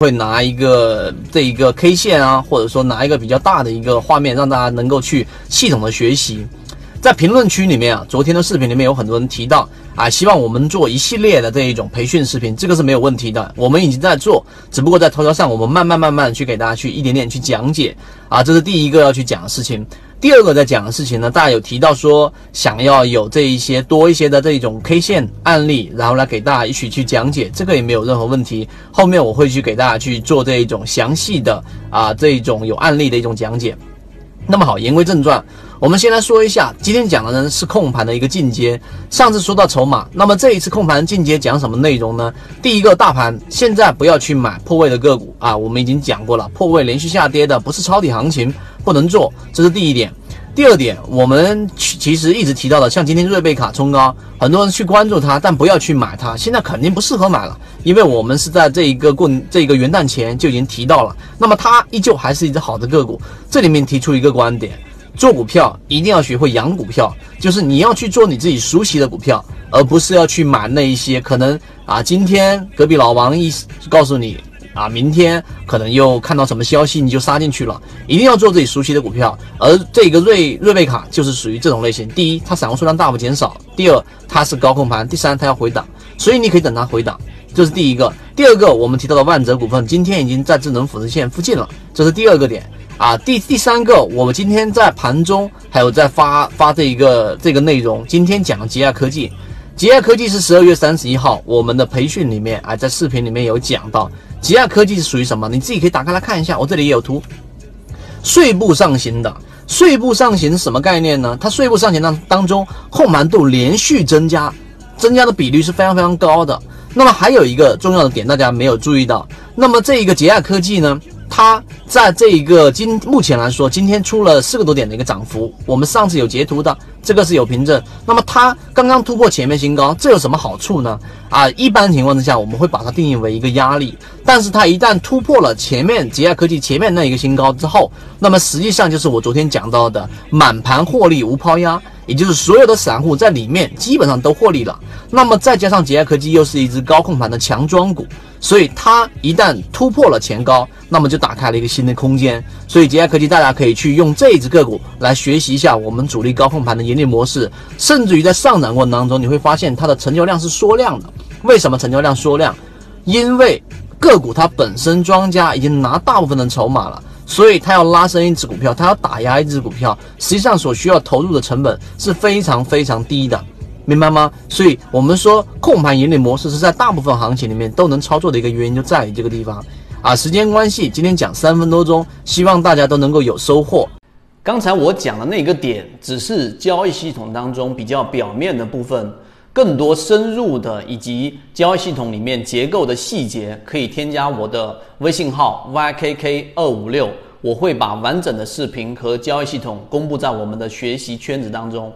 会拿一个这一个 K 线啊，或者说拿一个比较大的一个画面，让大家能够去系统的学习。在评论区里面啊，昨天的视频里面有很多人提到啊，希望我们做一系列的这一种培训视频，这个是没有问题的，我们已经在做，只不过在头条上我们慢慢慢慢去给大家去一点点去讲解啊，这是第一个要去讲的事情。第二个在讲的事情呢，大家有提到说想要有这一些多一些的这种 K 线案例，然后来给大家一起去讲解，这个也没有任何问题。后面我会去给大家去做这一种详细的啊这一种有案例的一种讲解。那么好，言归正传，我们先来说一下今天讲的呢是控盘的一个进阶。上次说到筹码，那么这一次控盘进阶讲什么内容呢？第一个，大盘现在不要去买破位的个股啊，我们已经讲过了，破位连续下跌的不是抄底行情。不能做，这是第一点。第二点，我们其实一直提到的，像今天瑞贝卡冲高，很多人去关注它，但不要去买它。现在肯定不适合买了，因为我们是在这一个过这个元旦前就已经提到了。那么它依旧还是一只好的个股。这里面提出一个观点：做股票一定要学会养股票，就是你要去做你自己熟悉的股票，而不是要去买那一些可能啊，今天隔壁老王一告诉你。啊，明天可能又看到什么消息你就杀进去了，一定要做自己熟悉的股票。而这个瑞瑞贝卡就是属于这种类型。第一，它散户数量大幅减少；第二，它是高控盘；第三，它要回档，所以你可以等它回档，这是第一个。第二个，我们提到的万泽股份今天已经在智能辅助线附近了，这是第二个点啊。第第三个，我们今天在盘中还有在发发这一个这个内容，今天讲吉亚科技。吉亚科技是十二月三十一号，我们的培训里面啊，在视频里面有讲到，吉亚科技是属于什么？你自己可以打开来看一下，我这里也有图。碎步上行的，碎步上行是什么概念呢？它碎步上行当当中，控盘度连续增加，增加的比率是非常非常高的。那么还有一个重要的点，大家没有注意到，那么这一个吉亚科技呢？它在这一个今目前来说，今天出了四个多点的一个涨幅，我们上次有截图的，这个是有凭证。那么它刚刚突破前面新高，这有什么好处呢？啊，一般情况之下，我们会把它定义为一个压力。但是它一旦突破了前面吉亚科技前面那一个新高之后，那么实际上就是我昨天讲到的满盘获利无抛压，也就是所有的散户在里面基本上都获利了。那么再加上吉亚科技又是一只高控盘的强庄股。所以它一旦突破了前高，那么就打开了一个新的空间。所以吉亚科技大家可以去用这一只个股来学习一下我们主力高控盘的盈利模式，甚至于在上涨过程当中，你会发现它的成交量是缩量的。为什么成交量缩量？因为个股它本身庄家已经拿大部分的筹码了，所以它要拉升一只股票，它要打压一只股票，实际上所需要投入的成本是非常非常低的。明白吗？所以我们说控盘盈利模式是在大部分行情里面都能操作的一个原因，就在于这个地方啊。时间关系，今天讲三分多钟，希望大家都能够有收获。刚才我讲的那个点，只是交易系统当中比较表面的部分，更多深入的以及交易系统里面结构的细节，可以添加我的微信号 ykk 二五六，我会把完整的视频和交易系统公布在我们的学习圈子当中。